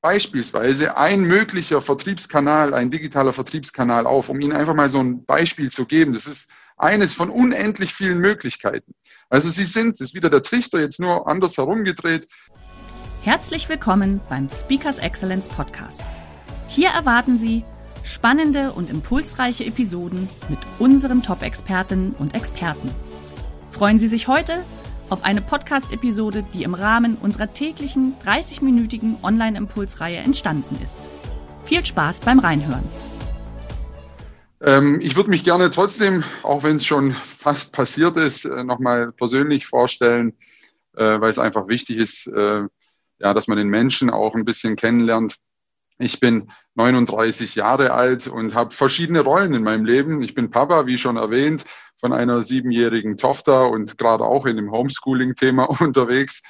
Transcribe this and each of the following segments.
Beispielsweise ein möglicher Vertriebskanal, ein digitaler Vertriebskanal auf, um Ihnen einfach mal so ein Beispiel zu geben. Das ist eines von unendlich vielen Möglichkeiten. Also Sie sind, das ist wieder der Trichter, jetzt nur anders herumgedreht. Herzlich willkommen beim Speakers Excellence Podcast. Hier erwarten Sie spannende und impulsreiche Episoden mit unseren Top-Expertinnen und Experten. Freuen Sie sich heute auf eine Podcast-Episode, die im Rahmen unserer täglichen 30-minütigen Online-Impulsreihe entstanden ist. Viel Spaß beim Reinhören. Ähm, ich würde mich gerne trotzdem, auch wenn es schon fast passiert ist, äh, nochmal persönlich vorstellen, äh, weil es einfach wichtig ist, äh, ja, dass man den Menschen auch ein bisschen kennenlernt. Ich bin 39 Jahre alt und habe verschiedene Rollen in meinem Leben. Ich bin Papa, wie schon erwähnt von einer siebenjährigen Tochter und gerade auch in dem Homeschooling-Thema unterwegs.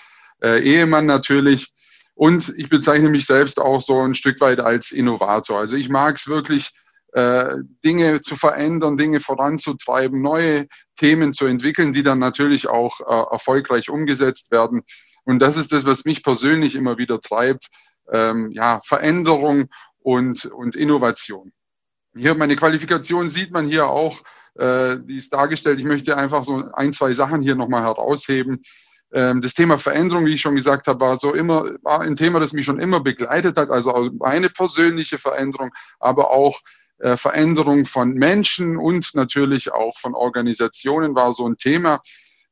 Äh, Ehemann natürlich. Und ich bezeichne mich selbst auch so ein Stück weit als Innovator. Also ich mag es wirklich, äh, Dinge zu verändern, Dinge voranzutreiben, neue Themen zu entwickeln, die dann natürlich auch äh, erfolgreich umgesetzt werden. Und das ist das, was mich persönlich immer wieder treibt. Ähm, ja, Veränderung und, und Innovation. Hier meine Qualifikation sieht man hier auch die ist dargestellt. Ich möchte einfach so ein, zwei Sachen hier nochmal herausheben. Ähm, das Thema Veränderung, wie ich schon gesagt habe, war so immer, war ein Thema, das mich schon immer begleitet hat. Also eine persönliche Veränderung, aber auch äh, Veränderung von Menschen und natürlich auch von Organisationen war so ein Thema,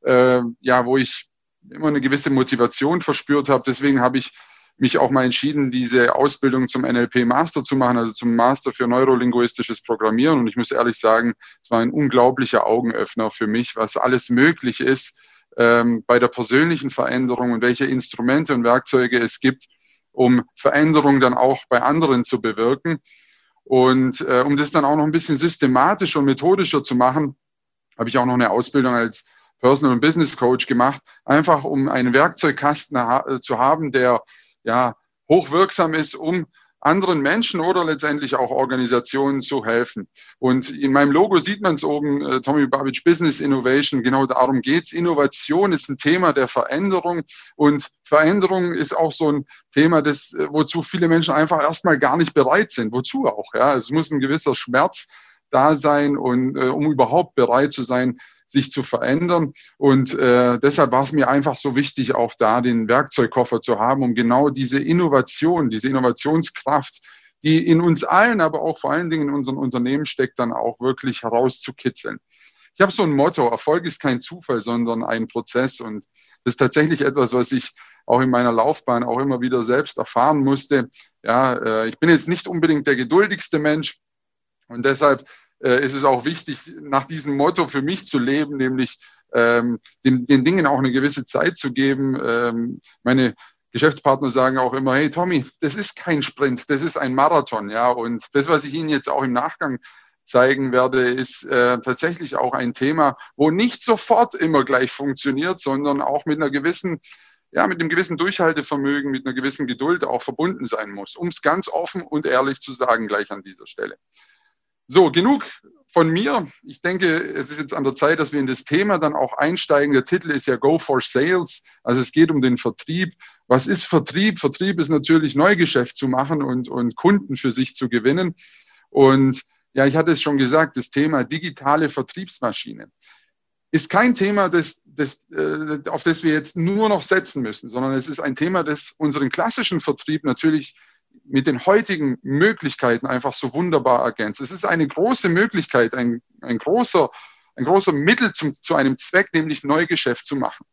äh, ja, wo ich immer eine gewisse Motivation verspürt habe. Deswegen habe ich mich auch mal entschieden, diese Ausbildung zum NLP Master zu machen, also zum Master für neurolinguistisches Programmieren. Und ich muss ehrlich sagen, es war ein unglaublicher Augenöffner für mich, was alles möglich ist ähm, bei der persönlichen Veränderung und welche Instrumente und Werkzeuge es gibt, um Veränderung dann auch bei anderen zu bewirken. Und äh, um das dann auch noch ein bisschen systematischer und methodischer zu machen, habe ich auch noch eine Ausbildung als Personal und Business Coach gemacht, einfach um einen Werkzeugkasten ha zu haben, der ja, hochwirksam ist, um anderen Menschen oder letztendlich auch Organisationen zu helfen. Und in meinem Logo sieht man es oben, äh, Tommy Babich Business Innovation, genau darum geht's. Innovation ist ein Thema der Veränderung und Veränderung ist auch so ein Thema, das, äh, wozu viele Menschen einfach erstmal gar nicht bereit sind. Wozu auch? Ja, es muss ein gewisser Schmerz da sein und äh, um überhaupt bereit zu sein, sich zu verändern. Und äh, deshalb war es mir einfach so wichtig, auch da den Werkzeugkoffer zu haben, um genau diese Innovation, diese Innovationskraft, die in uns allen, aber auch vor allen Dingen in unseren Unternehmen steckt, dann auch wirklich herauszukitzeln. Ich habe so ein Motto, Erfolg ist kein Zufall, sondern ein Prozess. Und das ist tatsächlich etwas, was ich auch in meiner Laufbahn auch immer wieder selbst erfahren musste. Ja, äh, ich bin jetzt nicht unbedingt der geduldigste Mensch. Und deshalb äh, ist es auch wichtig, nach diesem Motto für mich zu leben, nämlich ähm, den, den Dingen auch eine gewisse Zeit zu geben. Ähm, meine Geschäftspartner sagen auch immer, hey Tommy, das ist kein Sprint, das ist ein Marathon, ja. Und das, was ich Ihnen jetzt auch im Nachgang zeigen werde, ist äh, tatsächlich auch ein Thema, wo nicht sofort immer gleich funktioniert, sondern auch mit einer gewissen, ja, mit einem gewissen Durchhaltevermögen, mit einer gewissen Geduld auch verbunden sein muss, um es ganz offen und ehrlich zu sagen, gleich an dieser Stelle. So, genug von mir. Ich denke, es ist jetzt an der Zeit, dass wir in das Thema dann auch einsteigen. Der Titel ist ja Go for Sales. Also es geht um den Vertrieb. Was ist Vertrieb? Vertrieb ist natürlich Neugeschäft zu machen und, und Kunden für sich zu gewinnen. Und ja, ich hatte es schon gesagt, das Thema digitale Vertriebsmaschine ist kein Thema, das, das, äh, auf das wir jetzt nur noch setzen müssen, sondern es ist ein Thema, das unseren klassischen Vertrieb natürlich mit den heutigen Möglichkeiten einfach so wunderbar ergänzt. Es ist eine große Möglichkeit, ein, ein großer, ein großer Mittel zum, zu einem Zweck, nämlich Neugeschäft zu machen.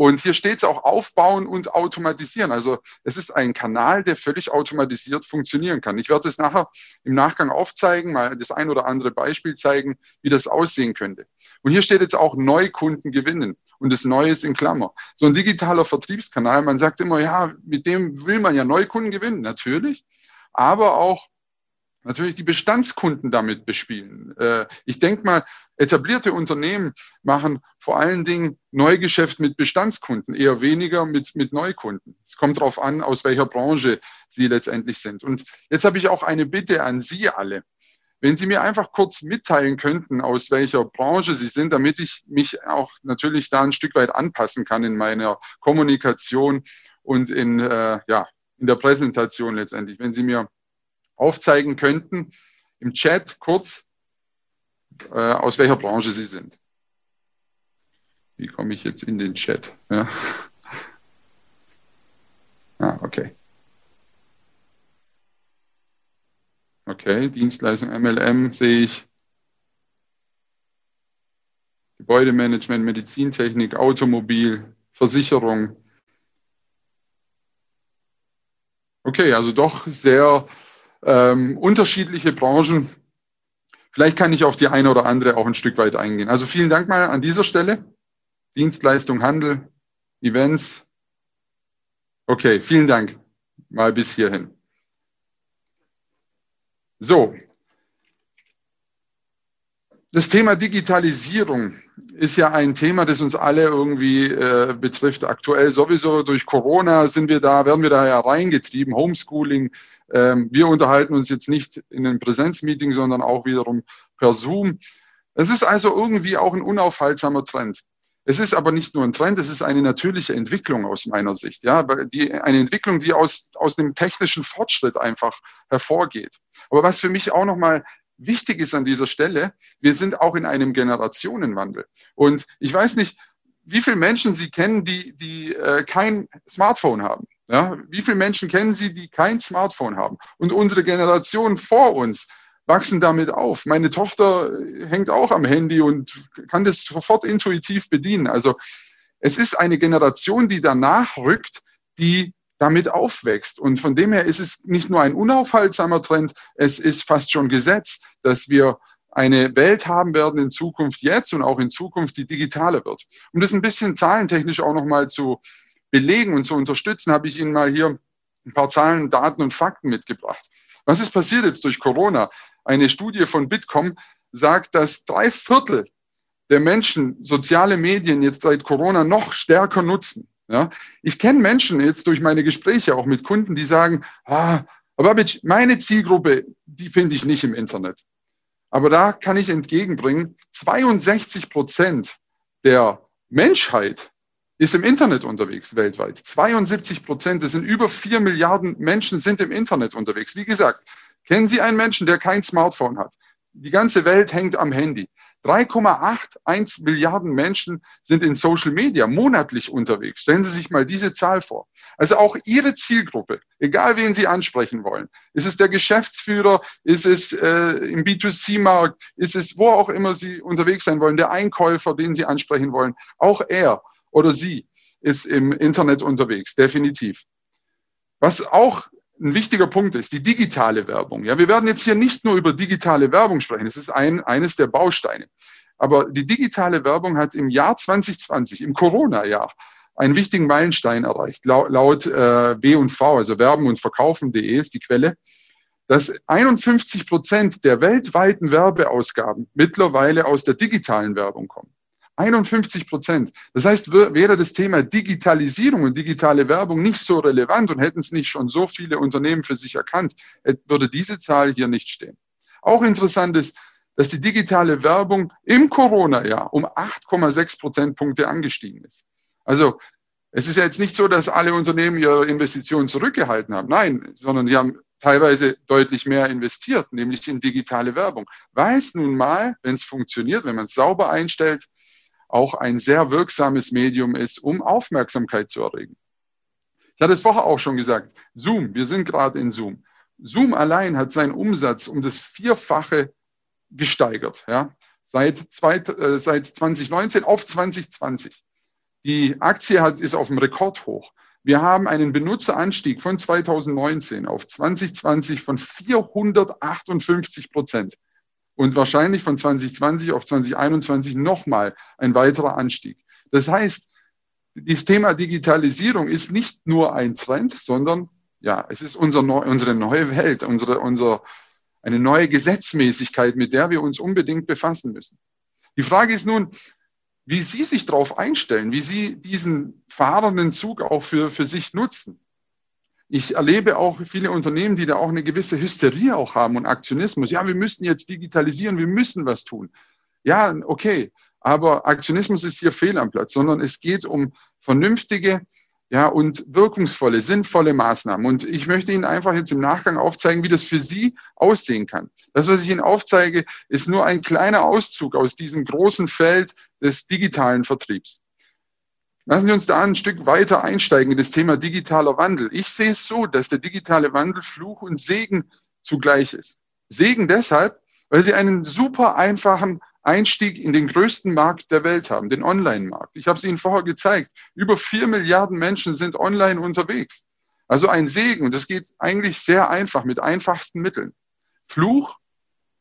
Und hier steht es auch aufbauen und automatisieren. Also es ist ein Kanal, der völlig automatisiert funktionieren kann. Ich werde es nachher im Nachgang aufzeigen, mal das ein oder andere Beispiel zeigen, wie das aussehen könnte. Und hier steht jetzt auch Neukunden gewinnen und das Neue ist in Klammer. So ein digitaler Vertriebskanal, man sagt immer, ja, mit dem will man ja Neukunden gewinnen, natürlich, aber auch natürlich die Bestandskunden damit bespielen. Äh, ich denke mal, etablierte Unternehmen machen vor allen Dingen Neugeschäft mit Bestandskunden, eher weniger mit, mit Neukunden. Es kommt darauf an, aus welcher Branche sie letztendlich sind. Und jetzt habe ich auch eine Bitte an Sie alle. Wenn Sie mir einfach kurz mitteilen könnten, aus welcher Branche Sie sind, damit ich mich auch natürlich da ein Stück weit anpassen kann in meiner Kommunikation und in, äh, ja, in der Präsentation letztendlich. Wenn Sie mir aufzeigen könnten im Chat kurz, äh, aus welcher Branche Sie sind. Wie komme ich jetzt in den Chat? Ja. Ah, okay. Okay, Dienstleistung MLM sehe ich. Gebäudemanagement, Medizintechnik, Automobil, Versicherung. Okay, also doch sehr ähm, unterschiedliche Branchen. Vielleicht kann ich auf die eine oder andere auch ein Stück weit eingehen. Also vielen Dank mal an dieser Stelle. Dienstleistung, Handel, Events. Okay, vielen Dank mal bis hierhin. So. Das Thema Digitalisierung ist ja ein Thema, das uns alle irgendwie äh, betrifft. Aktuell sowieso durch Corona sind wir da, werden wir da ja reingetrieben. Homeschooling, wir unterhalten uns jetzt nicht in einem Präsenzmeeting, sondern auch wiederum per Zoom. Es ist also irgendwie auch ein unaufhaltsamer Trend. Es ist aber nicht nur ein Trend, es ist eine natürliche Entwicklung aus meiner Sicht. Ja, die, eine Entwicklung, die aus, aus dem technischen Fortschritt einfach hervorgeht. Aber was für mich auch nochmal wichtig ist an dieser Stelle, wir sind auch in einem Generationenwandel. Und ich weiß nicht, wie viele Menschen Sie kennen, die, die äh, kein Smartphone haben. Ja, wie viele Menschen kennen Sie, die kein Smartphone haben? Und unsere Generation vor uns wachsen damit auf. Meine Tochter hängt auch am Handy und kann das sofort intuitiv bedienen. Also es ist eine Generation, die danach rückt, die damit aufwächst. Und von dem her ist es nicht nur ein unaufhaltsamer Trend, es ist fast schon Gesetz, dass wir eine Welt haben werden in Zukunft jetzt und auch in Zukunft, die digitaler wird. Um das ein bisschen zahlentechnisch auch nochmal zu belegen und zu unterstützen, habe ich Ihnen mal hier ein paar Zahlen, Daten und Fakten mitgebracht. Was ist passiert jetzt durch Corona? Eine Studie von Bitkom sagt, dass drei Viertel der Menschen soziale Medien jetzt seit Corona noch stärker nutzen. Ja, ich kenne Menschen jetzt durch meine Gespräche auch mit Kunden, die sagen, ah, aber meine Zielgruppe, die finde ich nicht im Internet. Aber da kann ich entgegenbringen, 62 Prozent der Menschheit ist im Internet unterwegs weltweit. 72 Prozent, das sind über vier Milliarden Menschen sind im Internet unterwegs. Wie gesagt, kennen Sie einen Menschen, der kein Smartphone hat? Die ganze Welt hängt am Handy. 3,81 Milliarden Menschen sind in Social Media monatlich unterwegs. Stellen Sie sich mal diese Zahl vor. Also auch Ihre Zielgruppe, egal wen Sie ansprechen wollen, ist es der Geschäftsführer, ist es äh, im B2C-Markt, ist es wo auch immer Sie unterwegs sein wollen, der Einkäufer, den Sie ansprechen wollen, auch er oder sie ist im Internet unterwegs, definitiv. Was auch ein wichtiger Punkt ist, die digitale Werbung. Ja, wir werden jetzt hier nicht nur über digitale Werbung sprechen, das ist ein, eines der Bausteine. Aber die digitale Werbung hat im Jahr 2020, im Corona-Jahr, einen wichtigen Meilenstein erreicht. Laut, laut äh, W&V, also werben und verkaufen.de ist die Quelle, dass 51 Prozent der weltweiten Werbeausgaben mittlerweile aus der digitalen Werbung kommen. 51 Prozent. Das heißt, wäre das Thema Digitalisierung und digitale Werbung nicht so relevant und hätten es nicht schon so viele Unternehmen für sich erkannt, würde diese Zahl hier nicht stehen. Auch interessant ist, dass die digitale Werbung im Corona-Jahr um 8,6 Prozentpunkte angestiegen ist. Also es ist ja jetzt nicht so, dass alle Unternehmen ihre Investitionen zurückgehalten haben. Nein, sondern die haben teilweise deutlich mehr investiert, nämlich in digitale Werbung. Weil es nun mal, wenn es funktioniert, wenn man es sauber einstellt, auch ein sehr wirksames Medium ist, um Aufmerksamkeit zu erregen. Ich hatte es vorher auch schon gesagt, Zoom, wir sind gerade in Zoom. Zoom allein hat seinen Umsatz um das Vierfache gesteigert, ja, seit, zwei, äh, seit 2019 auf 2020. Die Aktie hat, ist auf dem Rekordhoch. Wir haben einen Benutzeranstieg von 2019 auf 2020 von 458 Prozent und wahrscheinlich von 2020 auf 2021 nochmal ein weiterer Anstieg. Das heißt, das Thema Digitalisierung ist nicht nur ein Trend, sondern ja, es ist unser, unsere neue Welt, unsere, unser, eine neue Gesetzmäßigkeit, mit der wir uns unbedingt befassen müssen. Die Frage ist nun, wie Sie sich darauf einstellen, wie Sie diesen fahrenden Zug auch für, für sich nutzen. Ich erlebe auch viele Unternehmen, die da auch eine gewisse Hysterie auch haben und Aktionismus. Ja, wir müssen jetzt digitalisieren, wir müssen was tun. Ja, okay, aber Aktionismus ist hier fehl am Platz, sondern es geht um vernünftige ja, und wirkungsvolle, sinnvolle Maßnahmen. Und ich möchte Ihnen einfach jetzt im Nachgang aufzeigen, wie das für Sie aussehen kann. Das, was ich Ihnen aufzeige, ist nur ein kleiner Auszug aus diesem großen Feld des digitalen Vertriebs. Lassen Sie uns da ein Stück weiter einsteigen in das Thema digitaler Wandel. Ich sehe es so, dass der digitale Wandel Fluch und Segen zugleich ist. Segen deshalb, weil Sie einen super einfachen Einstieg in den größten Markt der Welt haben, den Online-Markt. Ich habe es Ihnen vorher gezeigt. Über vier Milliarden Menschen sind online unterwegs. Also ein Segen. Und das geht eigentlich sehr einfach mit einfachsten Mitteln. Fluch,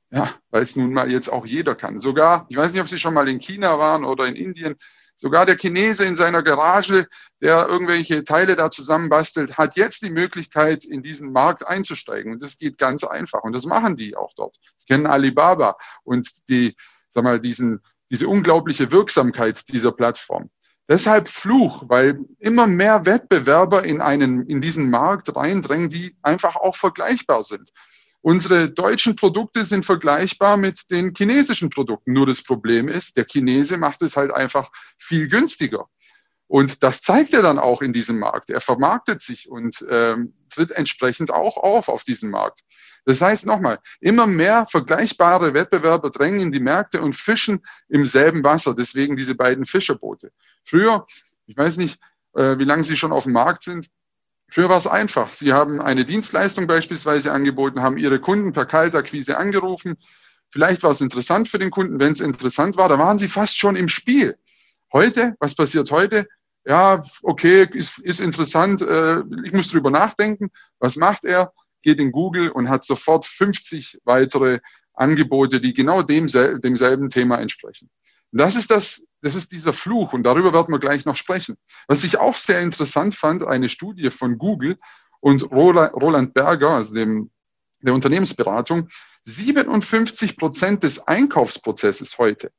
ja, weil es nun mal jetzt auch jeder kann. Sogar, ich weiß nicht, ob Sie schon mal in China waren oder in Indien, sogar der Chinese in seiner Garage, der irgendwelche Teile da zusammenbastelt, hat jetzt die Möglichkeit, in diesen Markt einzusteigen. Und das geht ganz einfach. Und das machen die auch dort. Sie kennen Alibaba und die, sag mal, diesen, diese unglaubliche Wirksamkeit dieser Plattform. Deshalb Fluch, weil immer mehr Wettbewerber in einen, in diesen Markt reindrängen, die einfach auch vergleichbar sind. Unsere deutschen Produkte sind vergleichbar mit den chinesischen Produkten. Nur das Problem ist, der Chinese macht es halt einfach viel günstiger. Und das zeigt er dann auch in diesem Markt. Er vermarktet sich und ähm, tritt entsprechend auch auf auf diesem Markt. Das heißt nochmal, immer mehr vergleichbare Wettbewerber drängen in die Märkte und fischen im selben Wasser. Deswegen diese beiden Fischerboote. Früher, ich weiß nicht, äh, wie lange Sie schon auf dem Markt sind, Früher war es einfach. Sie haben eine Dienstleistung beispielsweise angeboten, haben Ihre Kunden per Kaltakquise angerufen. Vielleicht war es interessant für den Kunden. Wenn es interessant war, dann waren Sie fast schon im Spiel. Heute, was passiert heute? Ja, okay, ist, ist interessant. Äh, ich muss drüber nachdenken. Was macht er? geht in Google und hat sofort 50 weitere Angebote, die genau dem, demselben Thema entsprechen. Das ist das, das ist dieser Fluch und darüber werden wir gleich noch sprechen. Was ich auch sehr interessant fand, eine Studie von Google und Roland Berger, also dem, der Unternehmensberatung, 57 Prozent des Einkaufsprozesses heute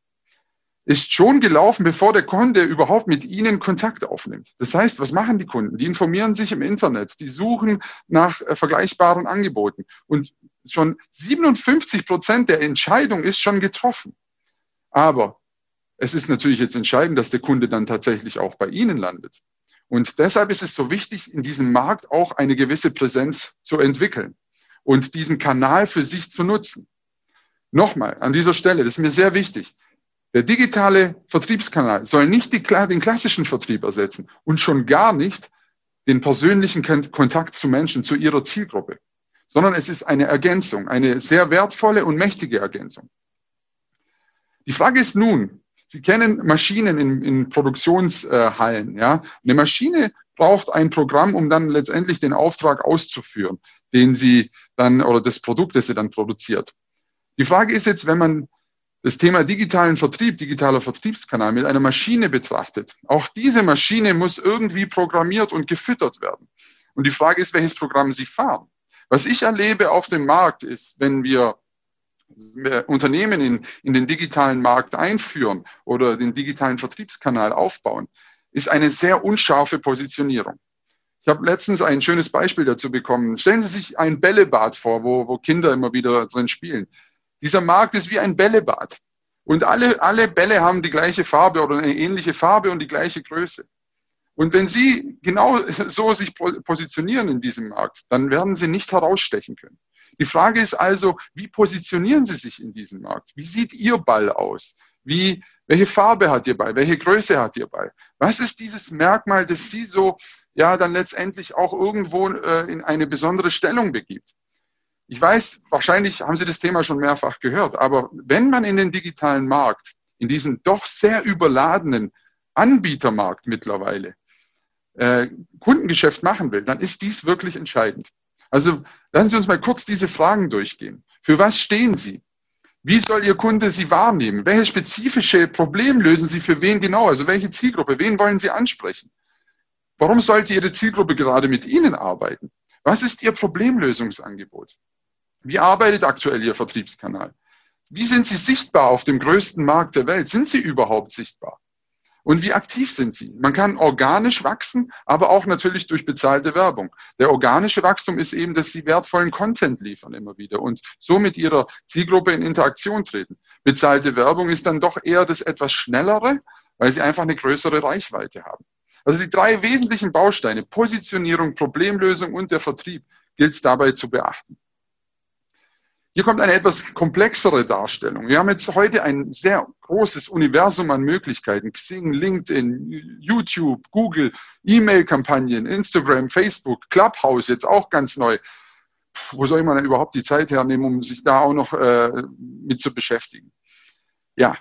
ist schon gelaufen, bevor der Kunde überhaupt mit Ihnen Kontakt aufnimmt. Das heißt, was machen die Kunden? Die informieren sich im Internet, die suchen nach äh, vergleichbaren Angeboten und schon 57 Prozent der Entscheidung ist schon getroffen. Aber es ist natürlich jetzt entscheidend, dass der Kunde dann tatsächlich auch bei Ihnen landet. Und deshalb ist es so wichtig, in diesem Markt auch eine gewisse Präsenz zu entwickeln und diesen Kanal für sich zu nutzen. Nochmal an dieser Stelle, das ist mir sehr wichtig. Der digitale Vertriebskanal soll nicht die, den klassischen Vertrieb ersetzen und schon gar nicht den persönlichen Kontakt zu Menschen, zu ihrer Zielgruppe, sondern es ist eine Ergänzung, eine sehr wertvolle und mächtige Ergänzung. Die Frage ist nun, Sie kennen Maschinen in, in Produktionshallen. Ja? Eine Maschine braucht ein Programm, um dann letztendlich den Auftrag auszuführen, den sie dann oder das Produkt, das sie dann produziert. Die Frage ist jetzt, wenn man das Thema digitalen Vertrieb, digitaler Vertriebskanal mit einer Maschine betrachtet. Auch diese Maschine muss irgendwie programmiert und gefüttert werden. Und die Frage ist, welches Programm Sie fahren. Was ich erlebe auf dem Markt ist, wenn wir Unternehmen in, in den digitalen Markt einführen oder den digitalen Vertriebskanal aufbauen, ist eine sehr unscharfe Positionierung. Ich habe letztens ein schönes Beispiel dazu bekommen. Stellen Sie sich ein Bällebad vor, wo, wo Kinder immer wieder drin spielen. Dieser Markt ist wie ein Bällebad. Und alle, alle Bälle haben die gleiche Farbe oder eine ähnliche Farbe und die gleiche Größe. Und wenn Sie genau so sich positionieren in diesem Markt, dann werden Sie nicht herausstechen können. Die Frage ist also, wie positionieren Sie sich in diesem Markt? Wie sieht Ihr Ball aus? Wie, welche Farbe hat Ihr Ball? Welche Größe hat Ihr Ball? Was ist dieses Merkmal, das Sie so, ja, dann letztendlich auch irgendwo äh, in eine besondere Stellung begibt? Ich weiß, wahrscheinlich haben Sie das Thema schon mehrfach gehört, aber wenn man in den digitalen Markt, in diesen doch sehr überladenen, Anbietermarkt mittlerweile äh, Kundengeschäft machen will, dann ist dies wirklich entscheidend. Also lassen Sie uns mal kurz diese Fragen durchgehen. Für was stehen Sie? Wie soll Ihr Kunde Sie wahrnehmen? Welche spezifische Problem lösen Sie für wen genau? Also welche Zielgruppe? Wen wollen Sie ansprechen? Warum sollte Ihre Zielgruppe gerade mit Ihnen arbeiten? Was ist Ihr Problemlösungsangebot? Wie arbeitet aktuell Ihr Vertriebskanal? Wie sind Sie sichtbar auf dem größten Markt der Welt? Sind Sie überhaupt sichtbar? Und wie aktiv sind sie? Man kann organisch wachsen, aber auch natürlich durch bezahlte Werbung. Der organische Wachstum ist eben, dass sie wertvollen Content liefern immer wieder und so mit ihrer Zielgruppe in Interaktion treten. Bezahlte Werbung ist dann doch eher das etwas schnellere, weil sie einfach eine größere Reichweite haben. Also die drei wesentlichen Bausteine, Positionierung, Problemlösung und der Vertrieb, gilt es dabei zu beachten. Hier kommt eine etwas komplexere Darstellung. Wir haben jetzt heute ein sehr großes Universum an Möglichkeiten. Xing, LinkedIn, YouTube, Google, E-Mail-Kampagnen, Instagram, Facebook, Clubhouse, jetzt auch ganz neu. Wo soll man denn überhaupt die Zeit hernehmen, um sich da auch noch äh, mit zu beschäftigen? Ja,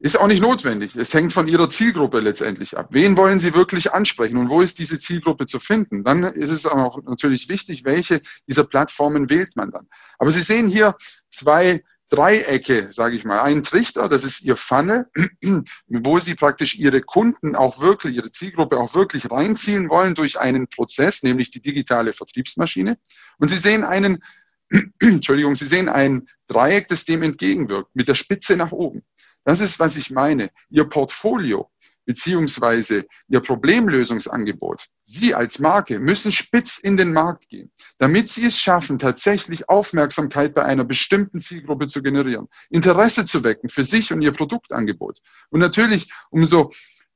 ist auch nicht notwendig. Es hängt von Ihrer Zielgruppe letztendlich ab. Wen wollen Sie wirklich ansprechen und wo ist diese Zielgruppe zu finden? Dann ist es auch natürlich wichtig, welche dieser Plattformen wählt man dann. Aber Sie sehen hier zwei Dreiecke, sage ich mal. Ein Trichter, das ist Ihr Funnel, wo Sie praktisch Ihre Kunden auch wirklich, Ihre Zielgruppe auch wirklich reinziehen wollen durch einen Prozess, nämlich die digitale Vertriebsmaschine. Und Sie sehen einen, Entschuldigung, Sie sehen ein Dreieck, das dem entgegenwirkt, mit der Spitze nach oben. Das ist, was ich meine. Ihr Portfolio beziehungsweise Ihr Problemlösungsangebot, Sie als Marke müssen spitz in den Markt gehen, damit Sie es schaffen, tatsächlich Aufmerksamkeit bei einer bestimmten Zielgruppe zu generieren, Interesse zu wecken für sich und Ihr Produktangebot. Und natürlich, umso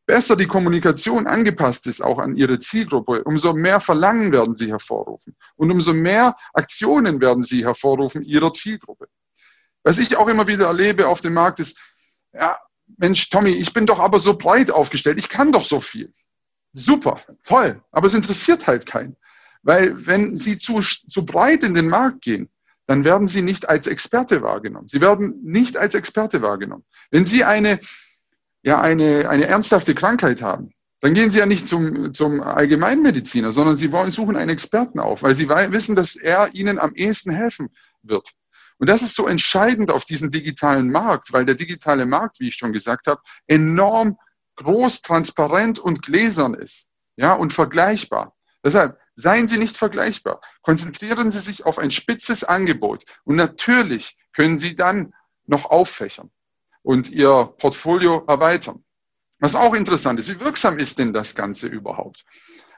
besser die Kommunikation angepasst ist, auch an Ihre Zielgruppe, umso mehr Verlangen werden Sie hervorrufen und umso mehr Aktionen werden Sie hervorrufen Ihrer Zielgruppe. Was ich auch immer wieder erlebe auf dem Markt ist, ja, Mensch, Tommy, ich bin doch aber so breit aufgestellt, ich kann doch so viel. Super, toll, aber es interessiert halt keinen. Weil wenn Sie zu, zu breit in den Markt gehen, dann werden Sie nicht als Experte wahrgenommen. Sie werden nicht als Experte wahrgenommen. Wenn Sie eine, ja, eine, eine ernsthafte Krankheit haben, dann gehen Sie ja nicht zum, zum Allgemeinmediziner, sondern Sie wollen, suchen einen Experten auf, weil Sie wissen, dass er Ihnen am ehesten helfen wird. Und das ist so entscheidend auf diesem digitalen Markt, weil der digitale Markt, wie ich schon gesagt habe, enorm groß, transparent und gläsern ist. Ja, und vergleichbar. Deshalb seien Sie nicht vergleichbar. Konzentrieren Sie sich auf ein spitzes Angebot. Und natürlich können Sie dann noch auffächern und Ihr Portfolio erweitern. Was auch interessant ist, wie wirksam ist denn das Ganze überhaupt?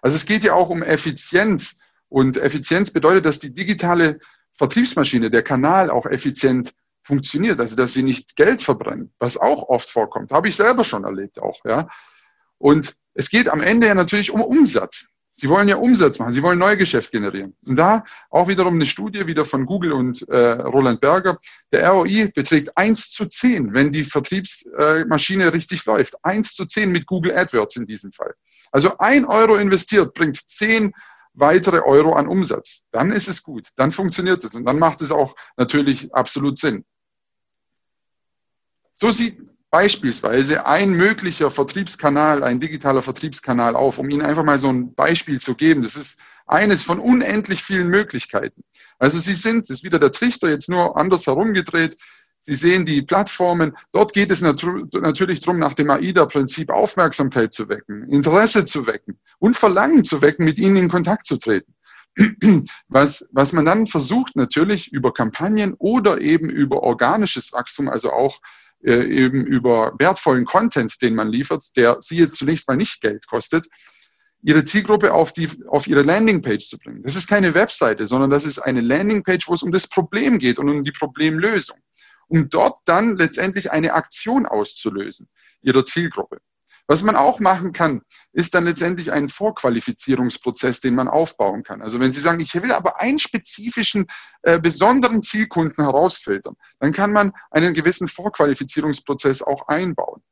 Also es geht ja auch um Effizienz. Und Effizienz bedeutet, dass die digitale Vertriebsmaschine, der Kanal auch effizient funktioniert, also dass sie nicht Geld verbrennen, was auch oft vorkommt, habe ich selber schon erlebt auch, ja. Und es geht am Ende ja natürlich um Umsatz. Sie wollen ja Umsatz machen, Sie wollen Neugeschäft generieren. Und da auch wiederum eine Studie wieder von Google und äh, Roland Berger. Der ROI beträgt 1 zu 10, wenn die Vertriebsmaschine richtig läuft. 1 zu 10 mit Google AdWords in diesem Fall. Also ein Euro investiert bringt 10 weitere Euro an Umsatz. Dann ist es gut, dann funktioniert es und dann macht es auch natürlich absolut Sinn. So sieht beispielsweise ein möglicher Vertriebskanal, ein digitaler Vertriebskanal auf, um Ihnen einfach mal so ein Beispiel zu geben. Das ist eines von unendlich vielen Möglichkeiten. Also Sie sind, das ist wieder der Trichter jetzt nur anders herumgedreht, Sie sehen die Plattformen. Dort geht es natürlich darum, nach dem AIDA-Prinzip Aufmerksamkeit zu wecken, Interesse zu wecken und Verlangen zu wecken, mit ihnen in Kontakt zu treten. Was, was man dann versucht, natürlich über Kampagnen oder eben über organisches Wachstum, also auch äh, eben über wertvollen Content, den man liefert, der sie jetzt zunächst mal nicht Geld kostet, ihre Zielgruppe auf, die, auf ihre Landingpage zu bringen. Das ist keine Webseite, sondern das ist eine Landingpage, wo es um das Problem geht und um die Problemlösung um dort dann letztendlich eine Aktion auszulösen, ihrer Zielgruppe. Was man auch machen kann, ist dann letztendlich ein Vorqualifizierungsprozess, den man aufbauen kann. Also wenn Sie sagen, ich will aber einen spezifischen, äh, besonderen Zielkunden herausfiltern, dann kann man einen gewissen Vorqualifizierungsprozess auch einbauen.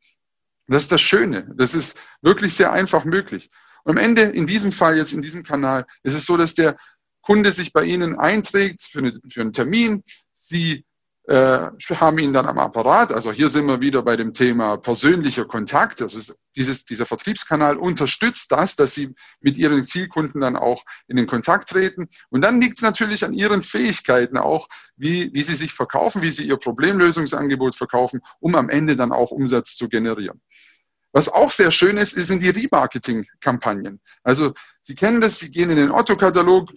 Das ist das Schöne. Das ist wirklich sehr einfach möglich. Und am Ende, in diesem Fall jetzt in diesem Kanal, ist es so, dass der Kunde sich bei Ihnen einträgt für, eine, für einen Termin. Sie äh, haben ihn dann am Apparat. Also hier sind wir wieder bei dem Thema persönlicher Kontakt. Also dieses, dieser Vertriebskanal unterstützt das, dass Sie mit Ihren Zielkunden dann auch in den Kontakt treten. Und dann liegt es natürlich an Ihren Fähigkeiten auch, wie, wie Sie sich verkaufen, wie Sie Ihr Problemlösungsangebot verkaufen, um am Ende dann auch Umsatz zu generieren. Was auch sehr schön ist, sind die Remarketing-Kampagnen. Also Sie kennen das, Sie gehen in den Otto-Katalog,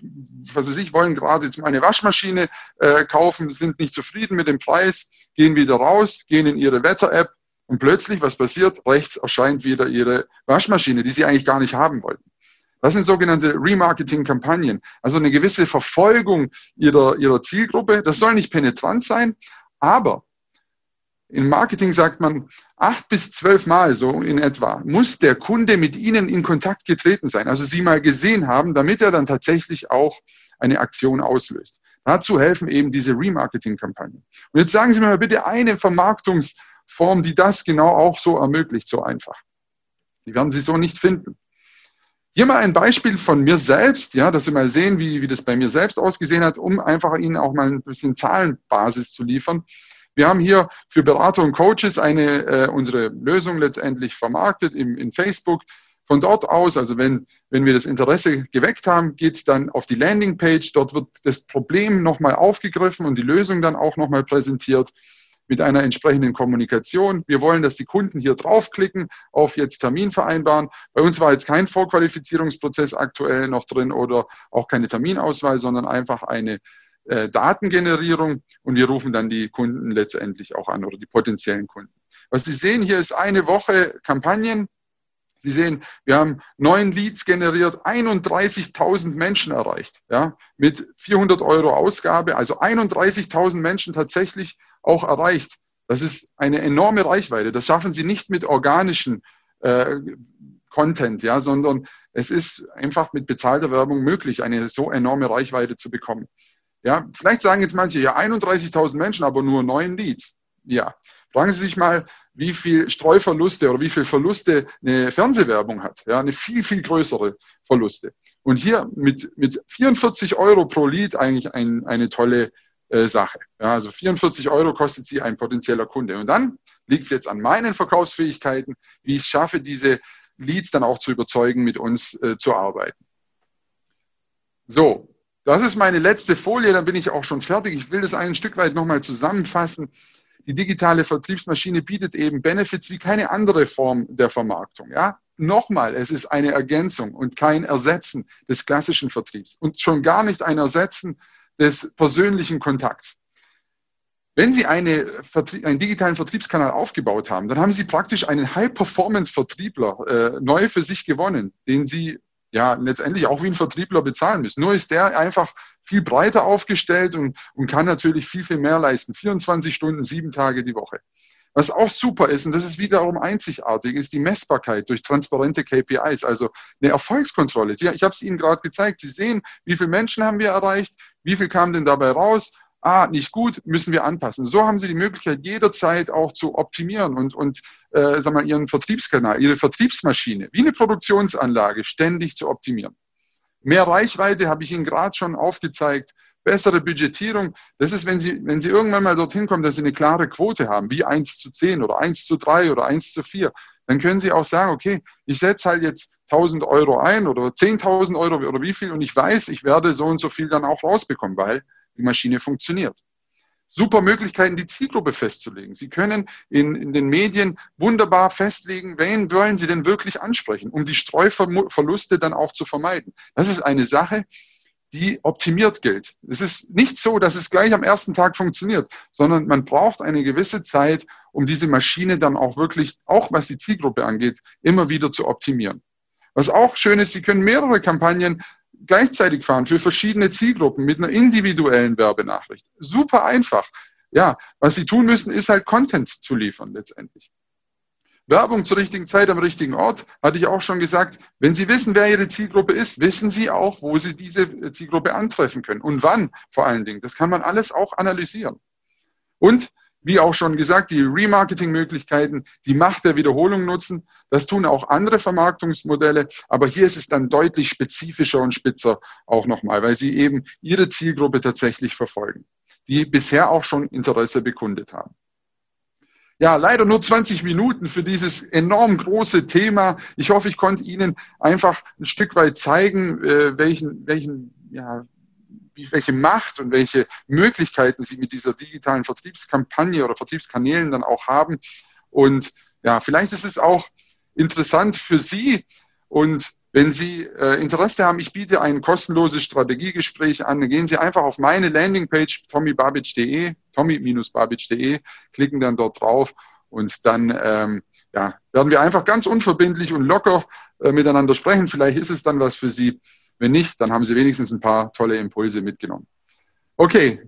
was Sie wollen gerade jetzt mal eine Waschmaschine äh, kaufen, sind nicht zufrieden mit dem Preis, gehen wieder raus, gehen in Ihre Wetter-App und plötzlich, was passiert? Rechts erscheint wieder Ihre Waschmaschine, die Sie eigentlich gar nicht haben wollten. Das sind sogenannte Remarketing-Kampagnen, also eine gewisse Verfolgung Ihrer, Ihrer Zielgruppe. Das soll nicht penetrant sein, aber im Marketing sagt man, acht bis zwölf Mal so in etwa muss der Kunde mit Ihnen in Kontakt getreten sein, also Sie mal gesehen haben, damit er dann tatsächlich auch eine Aktion auslöst. Dazu helfen eben diese Remarketing-Kampagnen. Und jetzt sagen Sie mir mal bitte eine Vermarktungsform, die das genau auch so ermöglicht, so einfach. Die werden Sie so nicht finden. Hier mal ein Beispiel von mir selbst, ja, dass Sie mal sehen, wie, wie das bei mir selbst ausgesehen hat, um einfach Ihnen auch mal ein bisschen Zahlenbasis zu liefern. Wir haben hier für Berater und Coaches eine, äh, unsere Lösung letztendlich vermarktet im, in Facebook. Von dort aus, also wenn, wenn wir das Interesse geweckt haben, geht es dann auf die Landingpage. Dort wird das Problem nochmal aufgegriffen und die Lösung dann auch nochmal präsentiert mit einer entsprechenden Kommunikation. Wir wollen, dass die Kunden hier draufklicken, auf jetzt Termin vereinbaren. Bei uns war jetzt kein Vorqualifizierungsprozess aktuell noch drin oder auch keine Terminauswahl, sondern einfach eine äh, Datengenerierung und wir rufen dann die Kunden letztendlich auch an oder die potenziellen Kunden. Was Sie sehen hier ist eine Woche Kampagnen. Sie sehen, wir haben neun Leads generiert, 31.000 Menschen erreicht, ja, mit 400 Euro Ausgabe, also 31.000 Menschen tatsächlich auch erreicht. Das ist eine enorme Reichweite. Das schaffen Sie nicht mit organischen äh, Content, ja, sondern es ist einfach mit bezahlter Werbung möglich, eine so enorme Reichweite zu bekommen. Ja, vielleicht sagen jetzt manche, ja, 31.000 Menschen, aber nur neun Leads. Ja, fragen Sie sich mal, wie viel Streuverluste oder wie viel Verluste eine Fernsehwerbung hat. Ja, eine viel, viel größere Verluste. Und hier mit, mit 44 Euro pro Lead eigentlich ein, eine tolle äh, Sache. Ja, also 44 Euro kostet sie ein potenzieller Kunde. Und dann liegt es jetzt an meinen Verkaufsfähigkeiten, wie ich es schaffe, diese Leads dann auch zu überzeugen, mit uns äh, zu arbeiten. So, das ist meine letzte Folie, dann bin ich auch schon fertig. Ich will das ein Stück weit nochmal zusammenfassen. Die digitale Vertriebsmaschine bietet eben Benefits wie keine andere Form der Vermarktung. Ja? Nochmal, es ist eine Ergänzung und kein Ersetzen des klassischen Vertriebs und schon gar nicht ein Ersetzen des persönlichen Kontakts. Wenn Sie eine, einen digitalen Vertriebskanal aufgebaut haben, dann haben Sie praktisch einen High-Performance-Vertriebler äh, neu für sich gewonnen, den Sie ja letztendlich auch wie ein Vertriebler bezahlen müssen. Nur ist der einfach viel breiter aufgestellt und, und kann natürlich viel, viel mehr leisten. 24 Stunden, sieben Tage die Woche. Was auch super ist, und das ist wiederum einzigartig, ist die Messbarkeit durch transparente KPIs, also eine Erfolgskontrolle. Ich habe es Ihnen gerade gezeigt. Sie sehen, wie viele Menschen haben wir erreicht, wie viel kam denn dabei raus ah, nicht gut, müssen wir anpassen. So haben Sie die Möglichkeit, jederzeit auch zu optimieren und, und äh, sag mal, Ihren Vertriebskanal, Ihre Vertriebsmaschine, wie eine Produktionsanlage, ständig zu optimieren. Mehr Reichweite habe ich Ihnen gerade schon aufgezeigt. Bessere Budgetierung. Das ist, wenn Sie, wenn Sie irgendwann mal dorthin kommen, dass Sie eine klare Quote haben, wie 1 zu 10 oder 1 zu 3 oder 1 zu 4, dann können Sie auch sagen, okay, ich setze halt jetzt 1000 Euro ein oder 10.000 Euro oder wie viel und ich weiß, ich werde so und so viel dann auch rausbekommen, weil die Maschine funktioniert. Super Möglichkeiten, die Zielgruppe festzulegen. Sie können in, in den Medien wunderbar festlegen, wen wollen Sie denn wirklich ansprechen, um die Streuverluste dann auch zu vermeiden. Das ist eine Sache, die optimiert gilt. Es ist nicht so, dass es gleich am ersten Tag funktioniert, sondern man braucht eine gewisse Zeit, um diese Maschine dann auch wirklich, auch was die Zielgruppe angeht, immer wieder zu optimieren. Was auch schön ist, Sie können mehrere Kampagnen gleichzeitig fahren für verschiedene Zielgruppen mit einer individuellen Werbenachricht. Super einfach. Ja, was Sie tun müssen, ist halt Content zu liefern letztendlich. Werbung zur richtigen Zeit am richtigen Ort, hatte ich auch schon gesagt. Wenn Sie wissen, wer Ihre Zielgruppe ist, wissen Sie auch, wo Sie diese Zielgruppe antreffen können und wann vor allen Dingen. Das kann man alles auch analysieren. Und wie auch schon gesagt, die Remarketing-Möglichkeiten, die Macht der Wiederholung nutzen. Das tun auch andere Vermarktungsmodelle, aber hier ist es dann deutlich spezifischer und spitzer auch nochmal, weil sie eben ihre Zielgruppe tatsächlich verfolgen. die bisher auch schon Interesse bekundet haben. Ja, leider nur 20 Minuten für dieses enorm große Thema. Ich hoffe, ich konnte Ihnen einfach ein Stück weit zeigen, äh, welchen, welchen, ja, welche Macht und welche Möglichkeiten Sie mit dieser digitalen Vertriebskampagne oder Vertriebskanälen dann auch haben. Und ja, vielleicht ist es auch interessant für Sie und wenn Sie äh, Interesse haben, ich biete ein kostenloses Strategiegespräch an. Gehen Sie einfach auf meine Landingpage tommybabic.de, tommy-babic.de, klicken dann dort drauf und dann ähm, ja, werden wir einfach ganz unverbindlich und locker äh, miteinander sprechen. Vielleicht ist es dann was für Sie. Wenn nicht, dann haben Sie wenigstens ein paar tolle Impulse mitgenommen. Okay,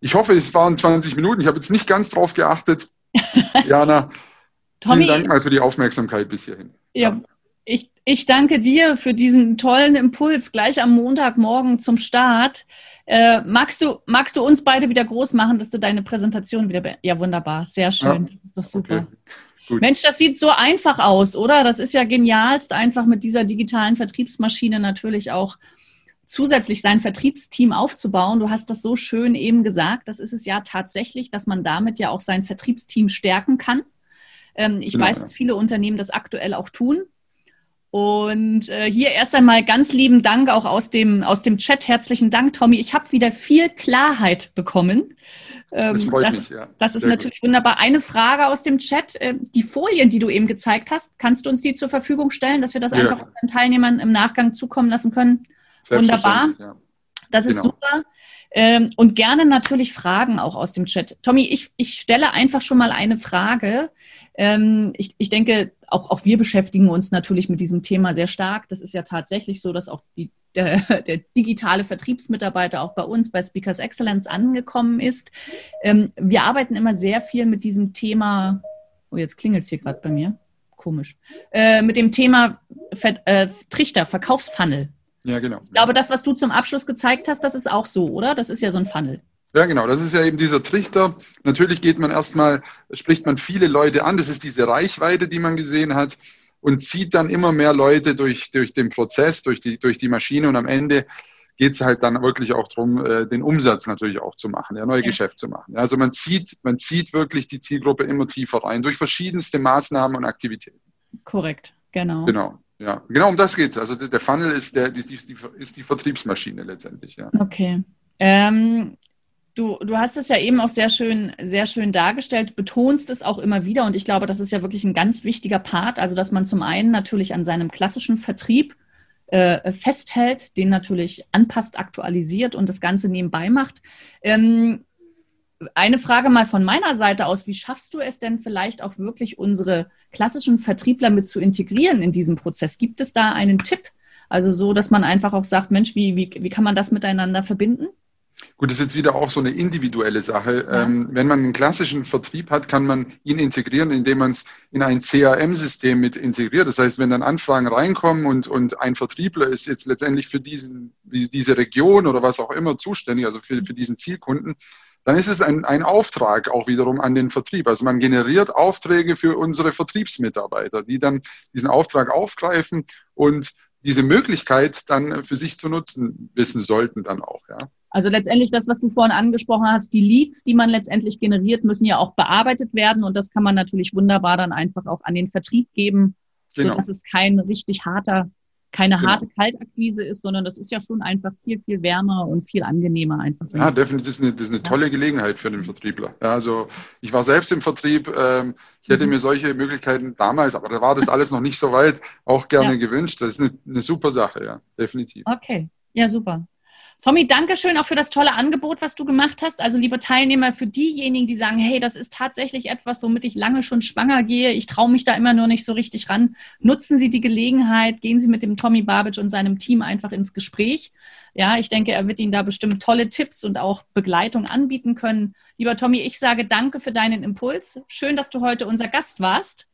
ich hoffe, es waren 20 Minuten. Ich habe jetzt nicht ganz drauf geachtet. Jana, Tommy, vielen Dank mal für die Aufmerksamkeit bis hierhin. Ja. Ich, ich danke dir für diesen tollen Impuls gleich am Montagmorgen zum Start. Äh, magst, du, magst du uns beide wieder groß machen, dass du deine Präsentation wieder. Ja, wunderbar, sehr schön. Ja. Das ist doch super. Okay. Mensch, das sieht so einfach aus, oder? Das ist ja genialst, einfach mit dieser digitalen Vertriebsmaschine natürlich auch zusätzlich sein Vertriebsteam aufzubauen. Du hast das so schön eben gesagt. Das ist es ja tatsächlich, dass man damit ja auch sein Vertriebsteam stärken kann. Ähm, ich genau, weiß, dass viele Unternehmen das aktuell auch tun. Und äh, hier erst einmal ganz lieben Dank auch aus dem, aus dem Chat. Herzlichen Dank, Tommy. Ich habe wieder viel Klarheit bekommen. Ähm, das freut das, mich, ja. Das ist Sehr natürlich gut. wunderbar. Eine Frage aus dem Chat. Äh, die Folien, die du eben gezeigt hast, kannst du uns die zur Verfügung stellen, dass wir das ja. einfach unseren Teilnehmern im Nachgang zukommen lassen können? Wunderbar. Ja. Das ist genau. super. Ähm, und gerne natürlich Fragen auch aus dem Chat. Tommy, ich, ich stelle einfach schon mal eine Frage. Ähm, ich, ich denke, auch, auch wir beschäftigen uns natürlich mit diesem Thema sehr stark. Das ist ja tatsächlich so, dass auch die, der, der digitale Vertriebsmitarbeiter auch bei uns bei Speakers Excellence angekommen ist. Ähm, wir arbeiten immer sehr viel mit diesem Thema, oh, jetzt klingelt es hier gerade bei mir, komisch, äh, mit dem Thema Ver, äh, Trichter, Verkaufsfunnel. Ja, genau. Ich glaube, das, was du zum Abschluss gezeigt hast, das ist auch so, oder? Das ist ja so ein Funnel. Ja, genau. Das ist ja eben dieser Trichter. Natürlich geht man erstmal, spricht man viele Leute an. Das ist diese Reichweite, die man gesehen hat und zieht dann immer mehr Leute durch, durch den Prozess, durch die, durch die Maschine und am Ende geht es halt dann wirklich auch darum, äh, den Umsatz natürlich auch zu machen, ja, neue ja. Geschäft zu machen. Also man zieht, man zieht wirklich die Zielgruppe immer tiefer rein durch verschiedenste Maßnahmen und Aktivitäten. Korrekt, genau. Genau. Ja, genau um das geht es. Also der Funnel ist, der, die, die, ist die Vertriebsmaschine letztendlich. Ja. Okay. Ähm, Du, du hast es ja eben auch sehr schön, sehr schön dargestellt, betonst es auch immer wieder und ich glaube, das ist ja wirklich ein ganz wichtiger Part, also dass man zum einen natürlich an seinem klassischen Vertrieb äh, festhält, den natürlich anpasst, aktualisiert und das Ganze nebenbei macht. Ähm, eine Frage mal von meiner Seite aus, wie schaffst du es denn vielleicht auch wirklich unsere klassischen Vertriebler mit zu integrieren in diesem Prozess? Gibt es da einen Tipp? Also so, dass man einfach auch sagt, Mensch, wie, wie, wie kann man das miteinander verbinden? Gut, das ist jetzt wieder auch so eine individuelle Sache. Ja. Ähm, wenn man einen klassischen Vertrieb hat, kann man ihn integrieren, indem man es in ein CRM-System mit integriert. Das heißt, wenn dann Anfragen reinkommen und, und ein Vertriebler ist jetzt letztendlich für diesen, diese Region oder was auch immer zuständig, also für, für diesen Zielkunden, dann ist es ein, ein Auftrag auch wiederum an den Vertrieb. Also man generiert Aufträge für unsere Vertriebsmitarbeiter, die dann diesen Auftrag aufgreifen und diese Möglichkeit dann für sich zu nutzen wissen sollten dann auch, ja. Also letztendlich das, was du vorhin angesprochen hast, die Leads, die man letztendlich generiert, müssen ja auch bearbeitet werden und das kann man natürlich wunderbar dann einfach auch an den Vertrieb geben, genau. sodass es kein richtig harter, keine genau. harte Kaltakquise ist, sondern das ist ja schon einfach viel, viel wärmer und viel angenehmer einfach. Ja, definitiv. Das ist eine, das ist eine tolle Gelegenheit für den Vertriebler. Ja, also ich war selbst im Vertrieb. Ähm, ich hätte mhm. mir solche Möglichkeiten damals, aber da war das alles noch nicht so weit, auch gerne ja. gewünscht. Das ist eine, eine super Sache, ja, definitiv. Okay, ja, super. Tommy, danke schön auch für das tolle Angebot, was du gemacht hast. Also, liebe Teilnehmer, für diejenigen, die sagen, hey, das ist tatsächlich etwas, womit ich lange schon schwanger gehe, ich traue mich da immer nur nicht so richtig ran, nutzen Sie die Gelegenheit, gehen Sie mit dem Tommy Babic und seinem Team einfach ins Gespräch. Ja, ich denke, er wird Ihnen da bestimmt tolle Tipps und auch Begleitung anbieten können. Lieber Tommy, ich sage danke für deinen Impuls. Schön, dass du heute unser Gast warst.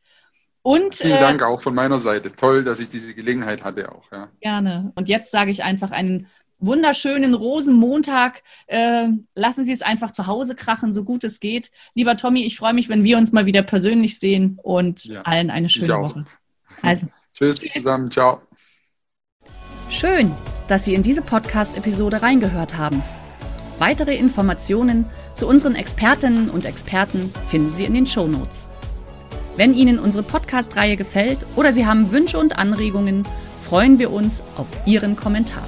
Und, Vielen Dank äh, auch von meiner Seite. Toll, dass ich diese Gelegenheit hatte auch. Ja. Gerne. Und jetzt sage ich einfach einen wunderschönen Rosenmontag. Äh, lassen Sie es einfach zu Hause krachen, so gut es geht. Lieber Tommy, ich freue mich, wenn wir uns mal wieder persönlich sehen und ja, allen eine schöne Woche. Also, tschüss, tschüss zusammen, ciao. Schön, dass Sie in diese Podcast-Episode reingehört haben. Weitere Informationen zu unseren Expertinnen und Experten finden Sie in den Show Notes. Wenn Ihnen unsere Podcast-Reihe gefällt oder Sie haben Wünsche und Anregungen, freuen wir uns auf Ihren Kommentar.